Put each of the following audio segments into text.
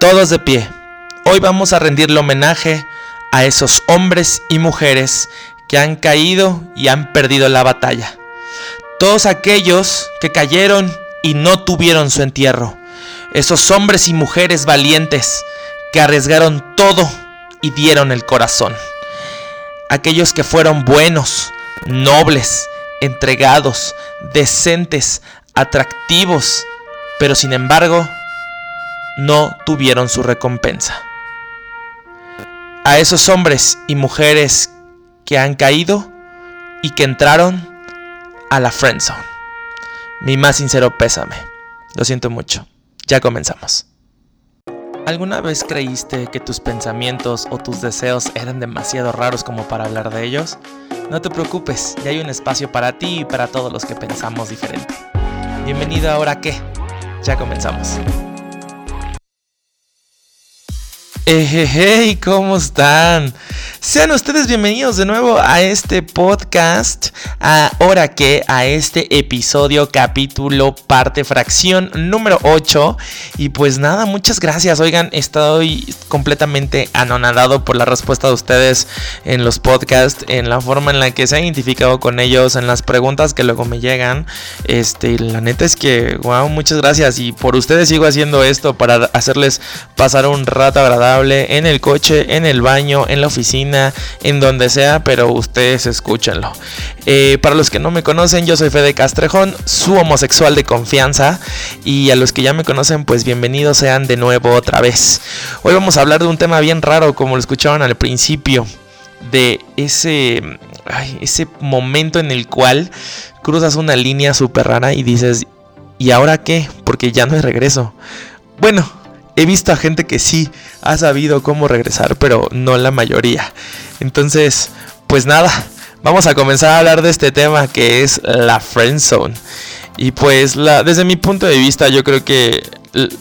Todos de pie. Hoy vamos a rendirle homenaje a esos hombres y mujeres que han caído y han perdido la batalla. Todos aquellos que cayeron y no tuvieron su entierro. Esos hombres y mujeres valientes que arriesgaron todo y dieron el corazón. Aquellos que fueron buenos, nobles, entregados, decentes, atractivos, pero sin embargo no tuvieron su recompensa. A esos hombres y mujeres que han caído y que entraron a la friendzone. Mi más sincero pésame. Lo siento mucho. Ya comenzamos. ¿Alguna vez creíste que tus pensamientos o tus deseos eran demasiado raros como para hablar de ellos? No te preocupes, ya hay un espacio para ti y para todos los que pensamos diferente. Bienvenido ahora qué. Ya comenzamos. Hey, ¿cómo están? Sean ustedes bienvenidos de nuevo a este podcast, ahora que a este episodio, capítulo, parte, fracción número 8. Y pues nada, muchas gracias. Oigan, estoy completamente anonadado por la respuesta de ustedes en los podcasts, en la forma en la que se han identificado con ellos, en las preguntas que luego me llegan. Este, la neta es que, wow, muchas gracias. Y por ustedes sigo haciendo esto para hacerles pasar un rato agradable en el coche, en el baño, en la oficina, en donde sea, pero ustedes escúchenlo. Eh, para los que no me conocen, yo soy Fede Castrejón, su homosexual de confianza. Y a los que ya me conocen, pues bienvenidos sean de nuevo otra vez. Hoy vamos a hablar de un tema bien raro, como lo escucharon al principio. De ese, ese momento en el cual cruzas una línea súper rara y dices, ¿y ahora qué? Porque ya no hay regreso. Bueno, he visto a gente que sí ha sabido cómo regresar, pero no la mayoría. Entonces, pues nada, vamos a comenzar a hablar de este tema que es la friend zone. Y pues desde mi punto de vista yo creo que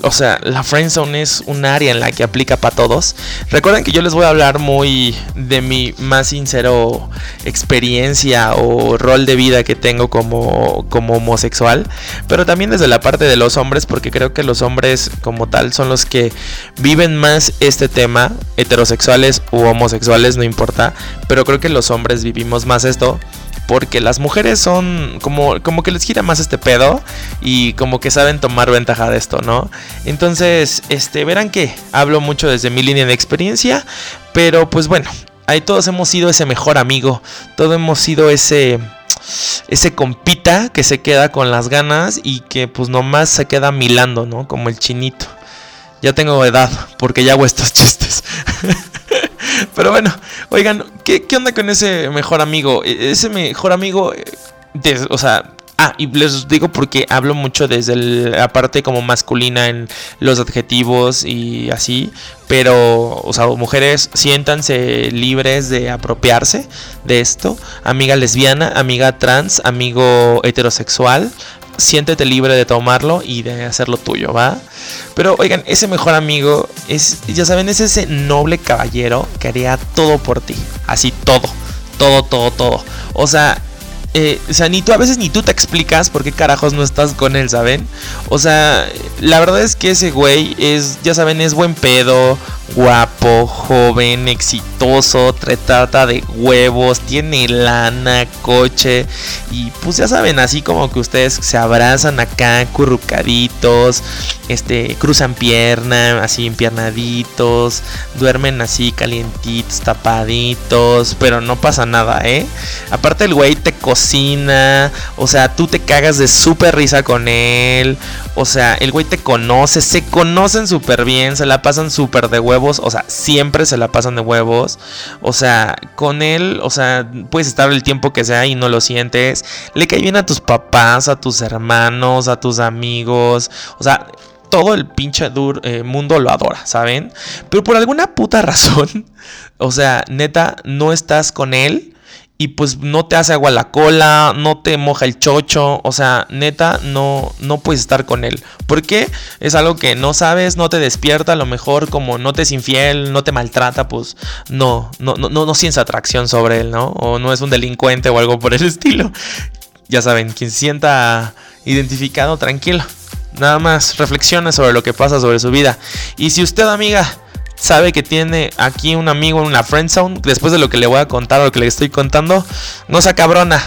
o sea, la friendzone es un área en la que aplica para todos. Recuerden que yo les voy a hablar muy de mi más sincero experiencia o rol de vida que tengo como, como homosexual, pero también desde la parte de los hombres, porque creo que los hombres como tal son los que viven más este tema, heterosexuales u homosexuales, no importa, pero creo que los hombres vivimos más esto porque las mujeres son como, como que les gira más este pedo y como que saben tomar ventaja de esto, ¿no? Entonces, este, verán que hablo mucho desde mi línea de experiencia, pero pues bueno, ahí todos hemos sido ese mejor amigo, todos hemos sido ese ese compita que se queda con las ganas y que pues nomás se queda milando, ¿no? Como el chinito. Ya tengo edad porque ya hago estos chistes. Pero bueno, oigan, ¿qué, onda con ese mejor amigo? E, ese mejor amigo, eh, o sea, Ah, y les digo porque hablo mucho desde la parte como masculina en los adjetivos y así. Pero, o sea, mujeres, siéntanse libres de apropiarse de esto. Amiga lesbiana, amiga trans, amigo heterosexual, siéntete libre de tomarlo y de hacerlo tuyo, ¿va? Pero oigan, ese mejor amigo es, ya saben, es ese noble caballero que haría todo por ti. Así todo, todo, todo, todo. O sea, eh, o sea, ni tú a veces ni tú te explicas por qué carajos no estás con él, ¿saben? O sea, la verdad es que ese güey es, ya saben, es buen pedo, guapo, joven, exitoso, trata de huevos, tiene lana, coche y pues ya saben, así como que ustedes se abrazan acá, currucaditos, este, cruzan pierna, así empiernaditos, duermen así calientitos, tapaditos, pero no pasa nada, ¿eh? Aparte el güey te o sea, tú te cagas de súper risa con él, o sea, el güey te conoce, se conocen súper bien, se la pasan súper de huevos, o sea, siempre se la pasan de huevos. O sea, con él, o sea, puedes estar el tiempo que sea y no lo sientes. Le cae bien a tus papás, a tus hermanos, a tus amigos. O sea, todo el pinche eh, mundo lo adora, ¿saben? Pero por alguna puta razón, o sea, neta, no estás con él y pues no te hace agua la cola, no te moja el chocho, o sea, neta, no, no puedes estar con él. ¿Por qué? Es algo que no sabes, no te despierta, a lo mejor como no te es infiel, no te maltrata, pues no, no, no, no, no atracción sobre él, ¿no? O no es un delincuente o algo por el estilo. Ya saben, quien se sienta identificado, tranquilo. Nada más reflexione sobre lo que pasa sobre su vida. Y si usted, amiga, sabe que tiene aquí un amigo en una friend zone, después de lo que le voy a contar o lo que le estoy contando, no se cabrona.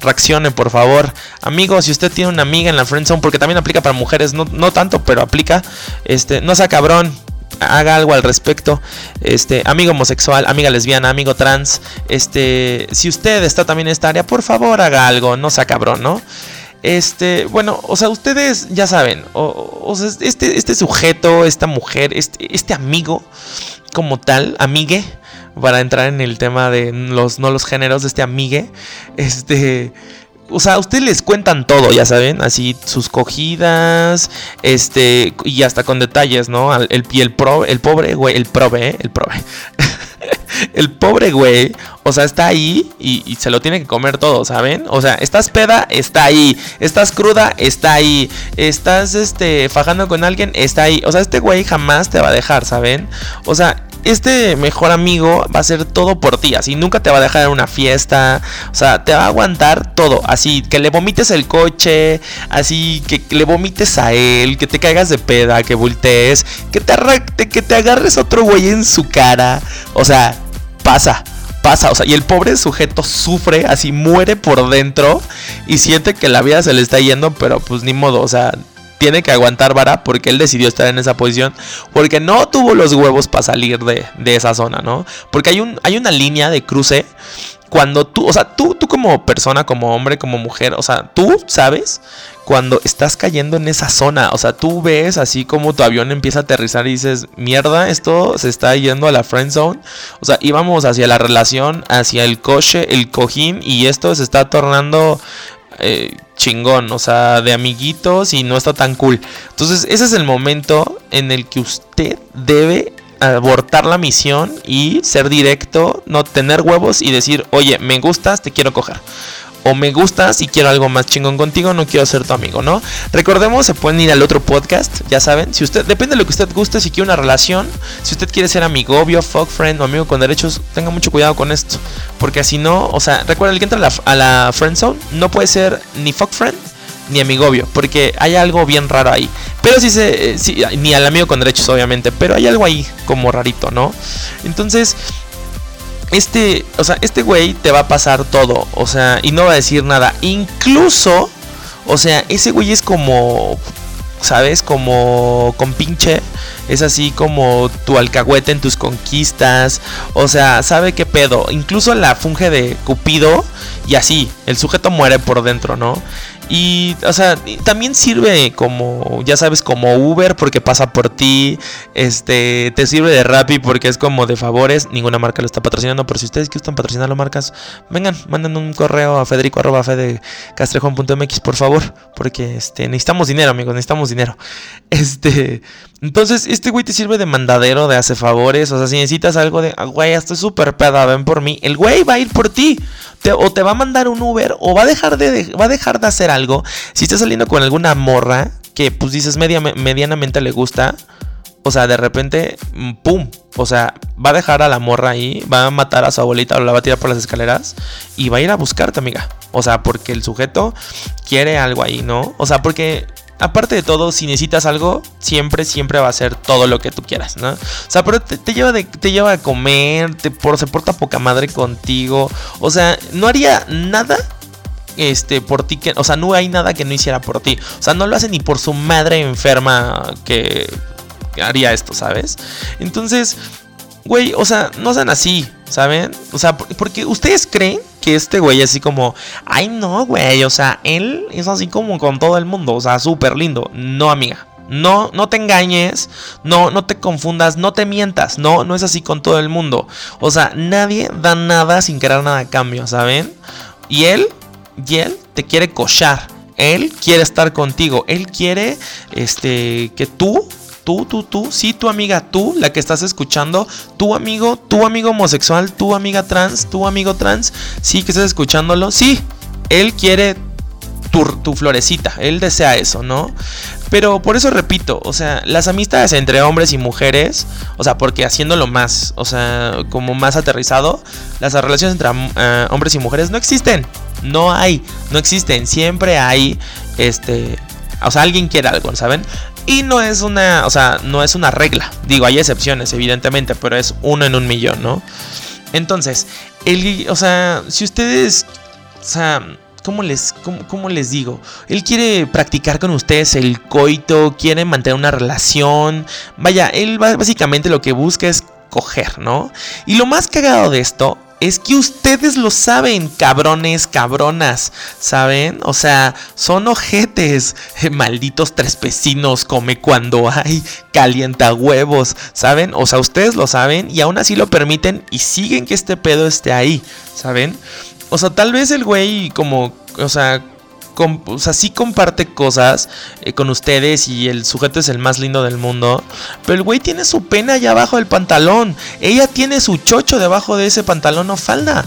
Reaccione, por favor. Amigos, si usted tiene una amiga en la friend zone, porque también aplica para mujeres, no, no tanto, pero aplica, este, no sea cabrón haga algo al respecto. Este, amigo homosexual, amiga lesbiana, amigo trans, este, si usted está también en esta área, por favor haga algo, no sea cabrón, ¿no? Este, bueno, o sea, ustedes ya saben, o, sea, este, este sujeto, esta mujer, este, este amigo como tal, amigue, para entrar en el tema de los, no los géneros de este amigue, este o sea, ustedes les cuentan todo, ya saben, así sus cogidas, este, y hasta con detalles, ¿no? El, el, el, pro, el pobre güey, el prove, ¿eh? el prove. el pobre güey, o sea, está ahí y, se lo tiene que comer todo, ¿saben? O sea, estás peda, está ahí. Estás cruda, está ahí. Estás, este, fajando con alguien, está ahí. O sea, este güey jamás te va a dejar, ¿saben? O sea, este mejor amigo va a hacer todo por ti, así nunca te va a dejar en una fiesta, o sea, te va a aguantar todo, así que le vomites el coche, así que le vomites a él, que te caigas de peda, que voltees, que te, que te agarres otro güey en su cara, o sea, pasa. Pasa, o sea, y el pobre sujeto sufre, así muere por dentro y siente que la vida se le está yendo, pero pues ni modo, o sea, tiene que aguantar vara porque él decidió estar en esa posición, porque no tuvo los huevos para salir de, esa zona, ¿no? Porque hay, un, hay una línea de cruce cuando tú, o sea, tú, tú como persona, como hombre, como mujer, o sea, tú sabes cuando estás cayendo en esa zona, o sea, tú ves así como tu avión empieza a aterrizar y dices, mierda, esto se está yendo a la friend zone, o sea, íbamos hacia la relación, hacia el coche, el cojín y esto se está tornando eh, chingón, o sea, de amiguitos y no está tan cool. Entonces, ese es el momento en el que usted debe abortar la misión y ser directo, no tener huevos y decir, oye, me gustas, te quiero coger o me gustas y quiero algo más chingón contigo, no quiero ser tu amigo, ¿no? Recordemos, se pueden ir al otro podcast, ya saben, si usted, depende de lo que usted guste, si quiere una relación, si usted quiere ser amigo obvio, fuck friend o amigo con derechos, tenga mucho cuidado con esto, porque así no, o sea, recuerda, el que entra a la, a la friend zone no puede ser ni fuck friend ni amigobio, porque hay algo bien raro ahí. Pero si se, eh, ni al amigo con derechos, obviamente, pero hay algo ahí como rarito, ¿no? Entonces, este, o sea, este güey te va a pasar todo, o sea, y no va a decir nada. Incluso, o sea, ese güey es como, ¿sabes? Como con pinche. Es así como tu alcahuete en tus conquistas. O sea, sabe qué pedo. Incluso la funge de Cupido. Y así, el sujeto muere por dentro, ¿no? Y, o sea, también sirve como, ya sabes, como Uber porque pasa por ti. Este, te sirve de Rappi porque es como de favores. Ninguna marca lo está patrocinando, pero si ustedes gustan patrocinar las marcas, vengan, manden un correo a federico arroba castrejón.mx, por favor. Porque este, necesitamos dinero, amigos, necesitamos dinero. Este, entonces, este güey te sirve de mandadero, de hace favores. O sea, si necesitas algo de, ah, güey, estoy súper peda, ven por mí. El güey va a ir por ti. o te va a mandar un Uber o va a dejar de, va a dejar de hacer algo. Si estás saliendo con alguna morra que pues dices medianamente le gusta. O sea, de repente, mm, ¡pum! O sea, va a dejar a la morra ahí, va a matar a su abuelita o la va a tirar por las escaleras y va a ir a buscarte, amiga. O sea, porque el sujeto quiere algo ahí, ¿no? O sea, porque aparte de todo, si necesitas algo, siempre, siempre va a ser todo lo que tú quieras, ¿no? O sea, pero te, lleva, de, te lleva a comer, te, por, se porta poca madre contigo. O sea, no haría nada este por ti que, o sea, no hay nada que no hiciera por ti. O sea, no lo hace ni por su madre enferma que, haría esto, ¿sabes? Entonces, güey, o sea, no sean así, ¿saben? O sea, porque ustedes creen que este güey así como, ay no, güey, o sea, él es así como con todo el mundo, o sea, súper lindo. No, amiga. No, no te engañes, no, no te confundas, no te mientas, no, no es así con todo el mundo. O sea, nadie da nada sin querer nada a cambio, ¿saben? Y él, y él te quiere cochar, él quiere estar contigo, él quiere, este, que tú Tú, tú, tú, sí, tu amiga, tú, la que estás escuchando, tu amigo, tu amigo homosexual, tu amiga trans, tu amigo trans, sí, que estás escuchándolo, sí, él quiere tu, tu, florecita, él desea eso, ¿no? Pero por eso repito, o sea, las amistades entre hombres y mujeres, o sea, porque haciéndolo más, o sea, como más aterrizado, las relaciones entre eh, hombres y mujeres no existen, no hay, no existen, siempre hay, este, O sea, alguien quiere algo, ¿saben? Y no es una, o sea, no es una regla. Digo, hay excepciones, evidentemente, pero es uno en un millón, ¿no? Entonces, el, o sea, si ustedes, o sea, ¿cómo les, cómo, les digo? Él quiere practicar con ustedes el coito, quiere mantener una relación. Vaya, él básicamente lo que busca es coger, ¿no? Y lo más cagado de esto es que ustedes lo saben, cabrones, cabronas, ¿saben? O sea, son ojetes, malditos tres vecinos, come cuando hay, calienta huevos, ¿saben? O sea, ustedes lo saben y aún así lo permiten y siguen que este pedo esté ahí, ¿saben? O sea, tal vez el güey como, o sea, o sea, sí comparte cosas eh, con ustedes y el sujeto es el más lindo del mundo. Pero el güey tiene su pena allá abajo del pantalón. Ella tiene su chocho debajo de ese pantalón o falda.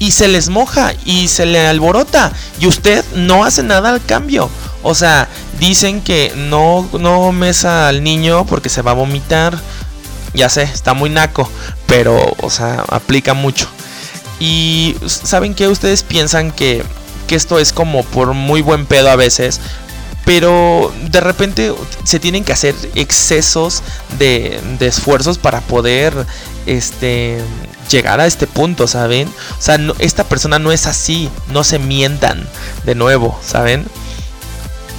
Y se les moja y se le alborota. Y usted no hace nada al cambio. O sea, dicen que no, no mesa al niño porque se va a vomitar. Ya sé, está muy naco. Pero, o sea, aplica mucho. Y saben que ustedes piensan que que esto es como por muy buen pedo a veces. Pero de repente se tienen que hacer excesos de, esfuerzos para poder este, llegar a este punto, ¿saben? O sea, esta persona no es así, no se mientan de nuevo, ¿saben?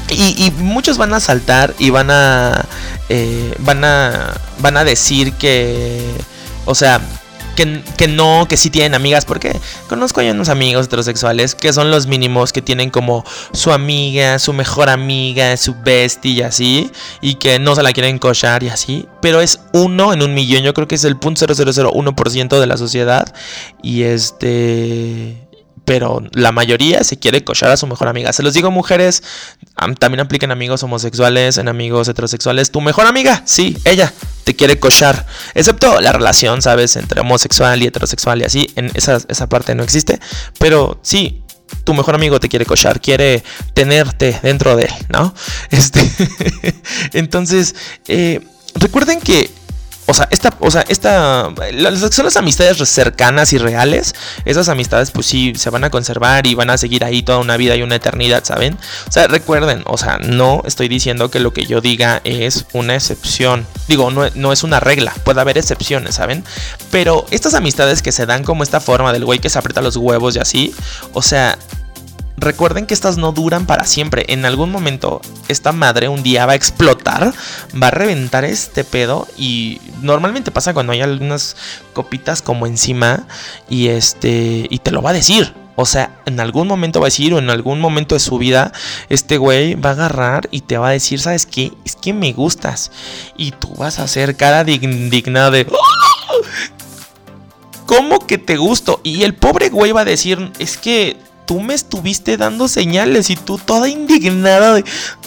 Y, muchos van a saltar y van a, eh, van a, van a decir que, o sea, que, no, que sí tienen amigas, porque conozco a unos amigos heterosexuales que son los mínimos, que tienen como su amiga, su mejor amiga, su bestie y así, y que no se la quieren cochar y así, pero es uno en un millón, yo creo que es el .0001% de la sociedad, y este pero la mayoría se quiere cochar a su mejor amiga. Se los digo, mujeres, también apliquen amigos homosexuales, en amigos heterosexuales. Tu mejor amiga, sí, ella te quiere cochar. Excepto la relación, ¿sabes? Entre homosexual y heterosexual y así. En esa, esa parte no existe. Pero sí, tu mejor amigo te quiere cochar, quiere tenerte dentro de él, ¿no? Este. Entonces, eh, recuerden que o sea, esta, o sea, esta, son las amistades cercanas y reales. Esas amistades, pues sí, se van a conservar y van a seguir ahí toda una vida y una eternidad, ¿saben? O sea, recuerden, o sea, no estoy diciendo que lo que yo diga es una excepción. Digo, no, no es una regla, puede haber excepciones, ¿saben? Pero estas amistades que se dan como esta forma del güey que se aprieta los huevos y así, o sea, recuerden que estas no duran para siempre. En algún momento esta madre un día va a explotar, va a reventar este pedo y normalmente pasa cuando hay algunas copitas como encima y este y te lo va a decir. O sea, en algún momento va a decir o en algún momento de su vida este güey va a agarrar y te va a decir, "¿Sabes qué? Es que me gustas." Y tú vas a hacer cara indignada de ¡Oh! ¿Cómo que te gusto? Y el pobre güey va a decir, es que tú me estuviste dando señales y tú toda indignada de,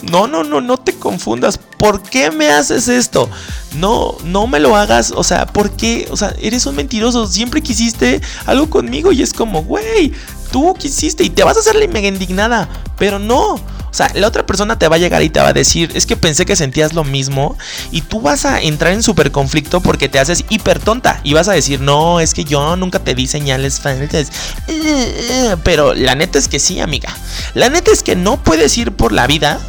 no, no, no, no te confundas, ¿por qué me haces esto? No, no me lo hagas, o sea, ¿por qué? O sea, eres un mentiroso, siempre quisiste algo conmigo y es como, güey, tú quisiste y te vas a hacer la mega indignada, pero no. O sea, la otra persona te va a llegar y te va a decir, es que pensé que sentías lo mismo y tú vas a entrar en súper conflicto porque te haces hiper tonta y vas a decir, no, es que yo nunca te di señales falsas. Pero la neta es que sí, amiga. La neta es que no puedes ir por la vida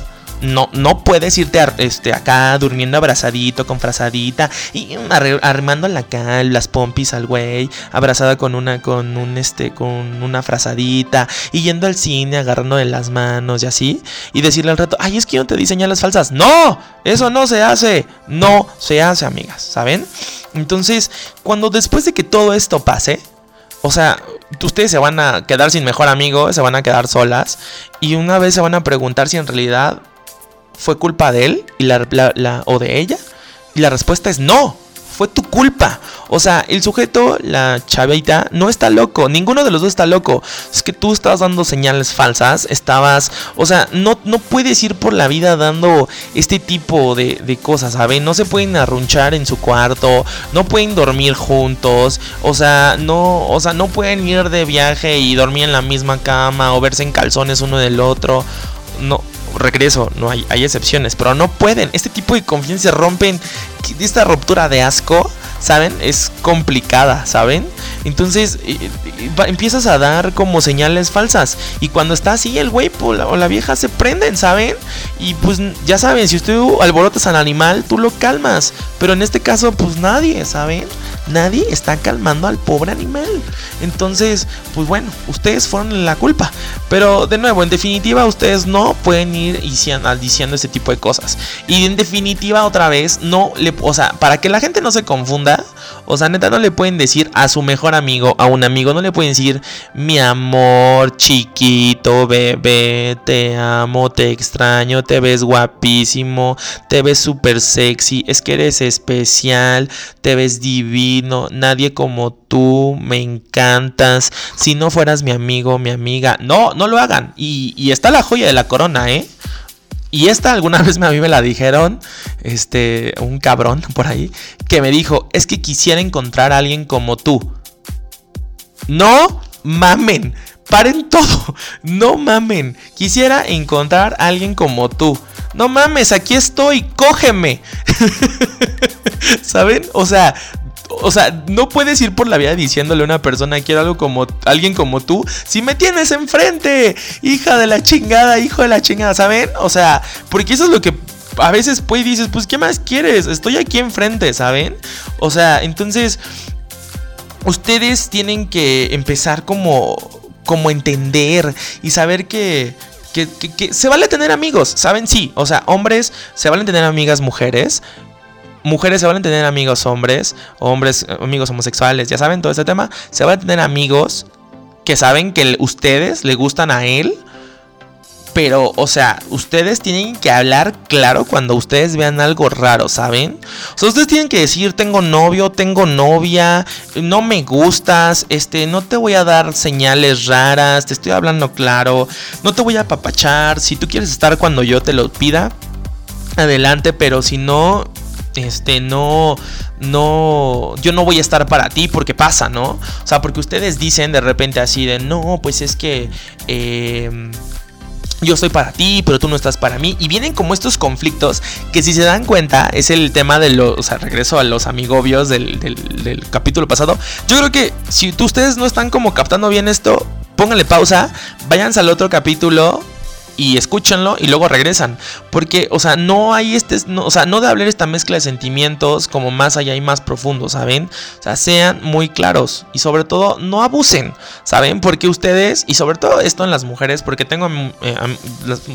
no, no puedes irte este, acá durmiendo abrazadito, con frazadita y armando la acá las pompis al güey, abrazada con una, con un, este, con una frazadita y yendo al cine agarrando de las manos y así y decirle al rato, ay, es que yo te di señales falsas. No, eso no se hace, no se hace, amigas, ¿saben? Entonces, cuando después de que todo esto pase, o sea, ustedes se van a quedar sin mejor amigo, se van a quedar solas y una vez se van a preguntar si en realidad fue culpa de él y la, o de ella? Y la respuesta es no, fue tu culpa. O sea, el sujeto, la chavita, no está loco. Ninguno de los dos está loco. Es que tú estabas dando señales falsas. Estabas. O sea, no, no puedes ir por la vida dando este tipo de, de cosas, ¿saben? No se pueden arrunchar en su cuarto. No pueden dormir juntos. O sea, no. O sea, no pueden ir de viaje y dormir en la misma cama. O verse en calzones uno del otro. No, regreso, no hay, hay excepciones, pero no pueden. Este tipo de confianza rompen. Esta ruptura de asco, ¿saben? Es complicada, ¿saben? Entonces empiezas a dar como señales falsas. Y cuando está así, el güey o la, vieja se prenden, ¿saben? Y pues ya saben, si usted alborotas al animal, tú lo calmas. Pero en este caso, pues nadie, ¿saben? Nadie está calmando al pobre animal. Entonces, pues bueno, ustedes fueron la culpa. Pero de nuevo, en definitiva, ustedes no pueden ir diciendo ese tipo de cosas. Y en definitiva, otra vez, no le. O sea, para que la gente no se confunda, o sea, neta, no le pueden decir a su mejor amigo, a un amigo, no le pueden decir, mi amor, chiquito, bebé, te amo, te extraño, te ves guapísimo, te ves súper sexy, es que eres especial, te ves divino, nadie como tú, me encantas, si no fueras mi amigo, mi amiga, no, no lo hagan. Y, y está la joya de la corona, ¿eh? Y esta alguna vez a mí me la dijeron, este, un cabrón por ahí, que me dijo, es que quisiera encontrar a alguien como tú. No mamen, paren todo, no mamen, quisiera encontrar a alguien como tú. No mames, aquí estoy, cógeme. ¿Saben? O sea, o sea, no puedes ir por la vida diciéndole a una persona quiero algo como alguien como tú si me tienes enfrente, hija de la chingada, hijo de la chingada, ¿saben? O sea, porque eso es lo que a veces pues dices, pues ¿qué más quieres? Estoy aquí enfrente, ¿saben? O sea, entonces ustedes tienen que empezar como como entender y saber que que, que, se vale tener amigos, ¿saben? Sí, o sea, hombres se valen tener amigas mujeres, mujeres se van a tener amigos hombres, hombres, amigos homosexuales, ya saben todo ese tema. Se van a tener amigos que saben que ustedes le gustan a él. Pero, o sea, ustedes tienen que hablar claro cuando ustedes vean algo raro, ¿saben? O sea, ustedes tienen que decir, tengo novio, tengo novia, no me gustas, este, no te voy a dar señales raras, te estoy hablando claro, no te voy a apapachar, si tú quieres estar cuando yo te lo pida, adelante, pero si no, este, no, no, yo no voy a estar para ti porque pasa, ¿no? O sea, porque ustedes dicen de repente así de, no, pues es que... Em, yo estoy para ti, pero tú no estás para mí. Y vienen como estos conflictos que si se dan cuenta es el tema de los, o sea, regreso a los amigobios del, capítulo pasado. Yo creo que si ustedes no están como captando bien esto, pónganle pausa, váyanse al otro capítulo y escúchenlo y luego regresan. Porque, o sea, no hay este, no, o sea, no de hablar esta mezcla de sentimientos como más allá y más profundo, ¿saben? O sea, sean muy claros y sobre todo no abusen, ¿saben? Porque ustedes, y sobre todo esto en las mujeres, porque tengo eh,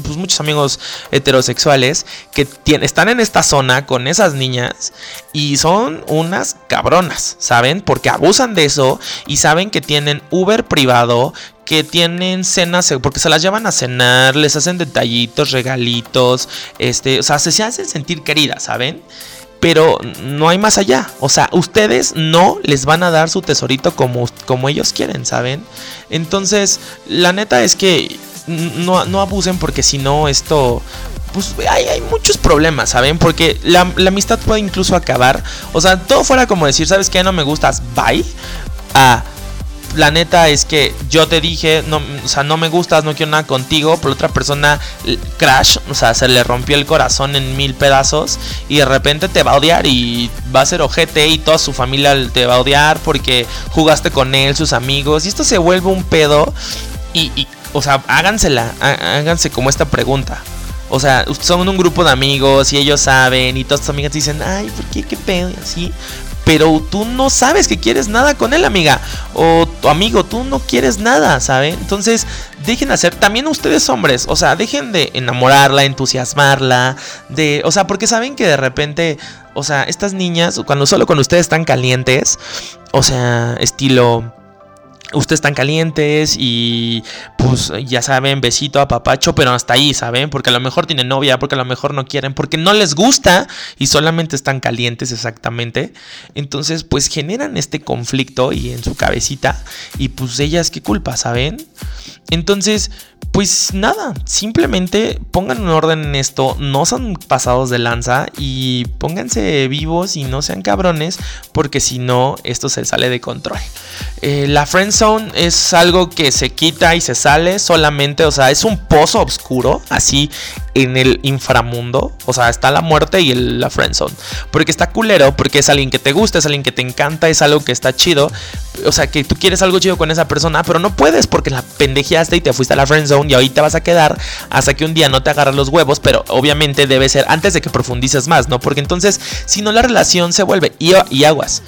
pues, muchos amigos heterosexuales que están en esta zona con esas niñas y son unas cabronas, ¿saben? Porque abusan de eso y saben que tienen Uber privado, que tienen cenas, porque se las llevan a cenar, les hacen detallitos, regalitos, este, o sea, se, hacen sentir queridas, ¿saben? Pero no hay más allá. O sea, ustedes no les van a dar su tesorito como, como ellos quieren, ¿saben? Entonces, la neta es que no, no abusen porque si no esto pues hay, hay, muchos problemas, ¿saben? Porque la, amistad puede incluso acabar. O sea, todo fuera como decir, ¿sabes qué? No me gustas, bye. A la neta es que yo te dije, no, o sea, no me gustas, no quiero nada contigo, pero otra persona crash, o sea, se le rompió el corazón en mil pedazos y de repente te va a odiar y va a ser ojete y toda su familia te va a odiar porque jugaste con él, sus amigos y esto se vuelve un pedo y, y o sea, hágansela, háganse como esta pregunta. O sea, son un grupo de amigos y ellos saben y todas tus amigas dicen, ay, ¿por qué? ¿Qué pedo? Y así pero tú no sabes que quieres nada con él, amiga. O tu amigo, tú no quieres nada, ¿sabe? Entonces, dejen de hacer, también ustedes hombres, o sea, dejen de enamorarla, entusiasmarla, de, o sea, porque saben que de repente, o sea, estas niñas, cuando solo con ustedes están calientes, o sea, estilo ustedes están calientes y pues ya saben, besito a papacho, pero hasta ahí, ¿saben? Porque a lo mejor tienen novia, porque a lo mejor no quieren, porque no les gusta y solamente están calientes exactamente. Entonces, pues generan este conflicto y en su cabecita y pues ellas qué culpa, ¿saben? Entonces, pues nada, simplemente pongan un orden en esto, no son pasados de lanza y pónganse vivos y no sean cabrones, porque si no, esto se sale de control. Eh, la friend zone es algo que se quita y se sale solamente, o sea, es un pozo oscuro, así en el inframundo. O sea, está la muerte y la friendzone. Porque está culero, porque es alguien que te gusta, es alguien que te encanta, es algo que está chido. O sea, que tú quieres algo chido con esa persona, pero no puedes porque la pendejeaste y te fuiste a la friendzone y ahí te vas a quedar hasta que un día no te agarras los huevos. Pero obviamente debe ser antes de que profundices más, ¿no? Porque entonces, si no, la relación se vuelve y, y aguas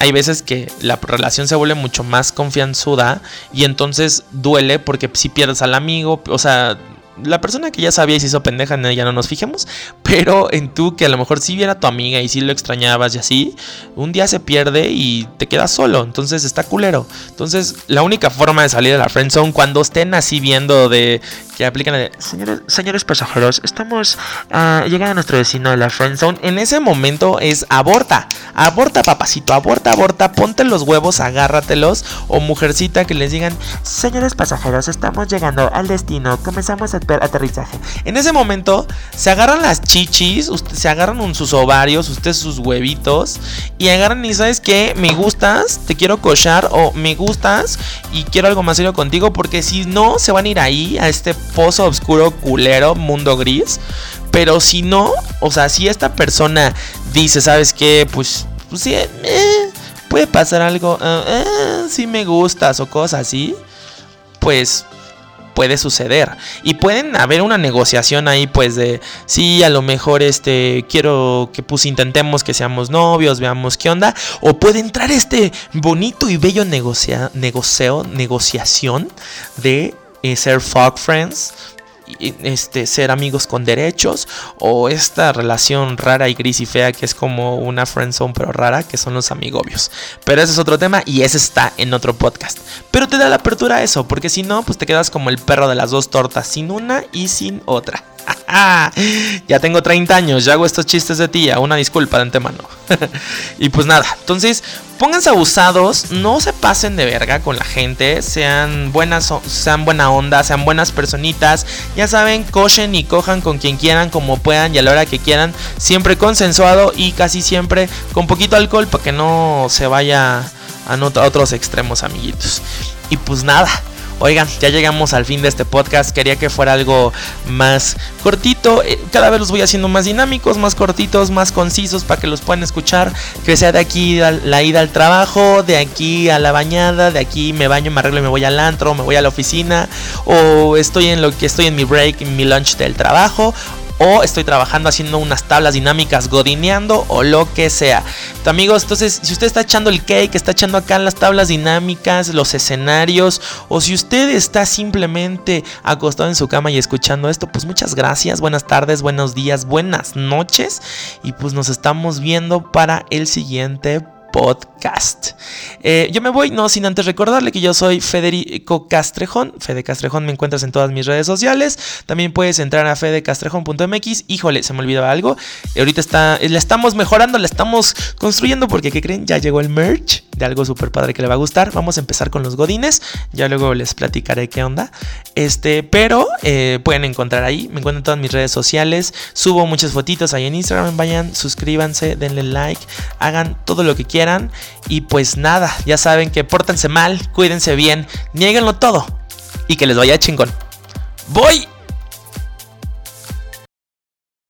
hay veces que la relación se vuelve mucho más confianzuda y entonces duele porque si pierdes al amigo, o sea, la persona que ya sabía y se hizo pendeja, en ella no nos fijemos. Pero en tú, que a lo mejor sí viera tu amiga y sí lo extrañabas y así, un día se pierde y te quedas solo. Entonces está culero. Entonces, la única forma de salir de la friendzone cuando estén así viendo de que aplican de señores, señores pasajeros, estamos uh, llegando a nuestro vecino de la friendzone. En ese momento es aborta, aborta papacito, aborta, aborta, ponte los huevos, agárratelos. O mujercita que les digan, señores pasajeros, estamos llegando al destino, comenzamos a En ese momento se agarran las chichis, se agarran sus ovarios, ustedes sus huevitos y agarran y sabes que me gustas, te quiero cochar o me gustas y quiero algo más serio contigo porque si no se van a ir ahí a este pozo oscuro culero, mundo gris. Pero si no, o sea, si esta persona dice, ¿sabes qué? Pues, pues eh, puede pasar algo, eh, eh, si me gustas o cosas así, pues puede suceder. Y pueden haber una negociación ahí, pues de sí, a lo mejor este quiero que pues intentemos que seamos novios, veamos qué onda. O puede entrar este bonito y bello negocio, negociación de eh, ser fuck friends este, ser amigos con derechos o esta relación rara y gris y fea que es como una friendzone pero rara que son los amigobios. Pero ese es otro tema y ese está en otro podcast. Pero te da la apertura a eso porque si no pues te quedas como el perro de las dos tortas, sin una y sin otra. ya tengo 30 años, ya hago estos chistes de tía, una disculpa de antemano. y pues nada, entonces pónganse abusados, no se pasen de verga con la gente, sean buenas, sean buena onda, sean buenas personitas, ya saben, cochen y cojan con quien quieran, como puedan y a la hora que quieran, siempre consensuado y casi siempre con poquito alcohol para que no se vaya a otros extremos, amiguitos. Y pues nada, Oigan, ya llegamos al fin de este podcast. Quería que fuera algo más cortito. Eh, cada vez los voy haciendo más dinámicos, más cortitos, más concisos para que los puedan escuchar. Que sea de aquí la ida al trabajo, de aquí a la bañada, de aquí me baño, me arreglo y me voy al antro, me voy a la oficina. O estoy en lo que estoy en mi break, en mi lunch del trabajo o estoy trabajando haciendo unas tablas dinámicas, godineando o lo que sea. Amigos, entonces, si usted está echando el cake, está echando acá las tablas dinámicas, los escenarios, o si usted está simplemente acostado en su cama y escuchando esto, pues muchas gracias, buenas tardes, buenos días, buenas noches, y pues nos estamos viendo para el siguiente podcast. Eh, yo me voy, no sin antes recordarle que yo soy Federico Castrejón. Fede Castrejón me encuentras en todas mis redes sociales. También puedes entrar a fedecastrejón.mx. Híjole, se me olvidaba algo. Ahorita está, la estamos mejorando, la estamos construyendo porque, ¿qué creen? Ya llegó el merch de algo súper padre que le va a gustar. Vamos a empezar con los godines. Ya luego les platicaré qué onda. Este, pero eh, pueden encontrar ahí. Me encuentran en todas mis redes sociales. Subo muchas fotitos ahí en Instagram. Vayan, suscríbanse, denle like, hagan todo lo que y pues nada, ya saben que pórtense mal, cuídense bien, nieguenlo todo y que les vaya chingón. ¡Voy!